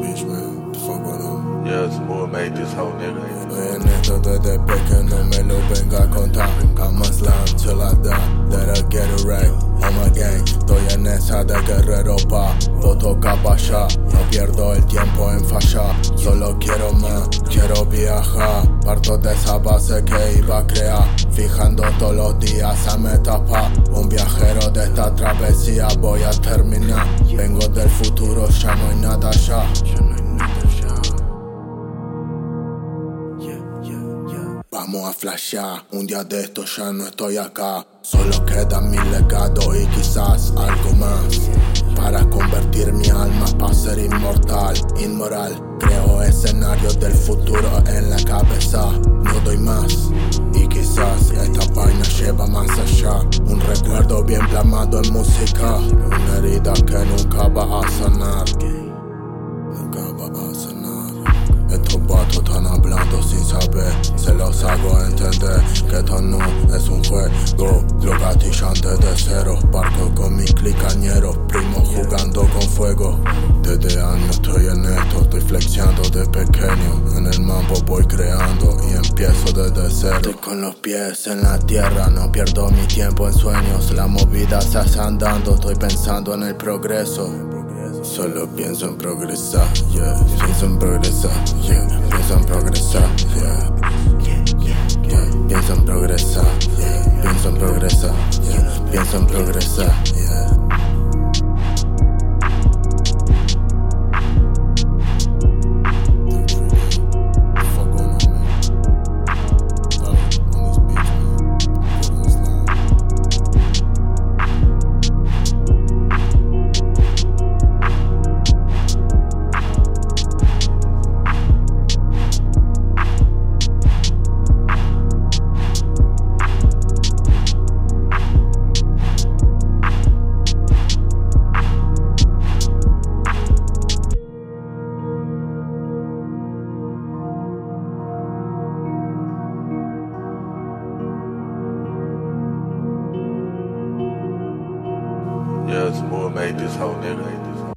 bitch, man. The fuck going on? Yeah, it's more made this whole nigga. Man, another that breaking on my no bank got contact. I must lie till I die. That I get it right. My gang, estoy en esa de guerrero pa' voto capa ya. No pierdo el tiempo en fallar, solo quiero más, quiero viajar. Parto de esa base que iba a crear, fijando todos los días a meta pa' un viajero de esta travesía. Voy a terminar, vengo del futuro, ya no hay nada ya. A flashear, un día de esto ya no estoy acá. Solo queda mi legado y quizás algo más. Para convertir mi alma para ser inmortal, inmoral. Creo escenarios del futuro en la cabeza. No doy más. Y quizás esta vaina lleva más allá. Un recuerdo bien plasmado en música. Una herida que nunca va a sanar. Nunca va a sanar. Estos vatos están hablando sin saber, se los hago entender que esto no es un juego. Lo gatillante de cero, barco con mis clicañeros, primos jugando con fuego. Desde años estoy en esto, estoy flexiando de pequeño. En el mambo voy creando y empiezo desde cero. Estoy con los pies en la tierra, no pierdo mi tiempo en sueños. La movida se hace andando, estoy pensando en el progreso. Solo pienso en progresar, yeah. Pienso en progresar, yeah. Pienso en progresar, yeah. Pienso en progresar, yeah. Pienso en progresar, yeah. Pienso en progresar, Yeah, some more made this whole nigga,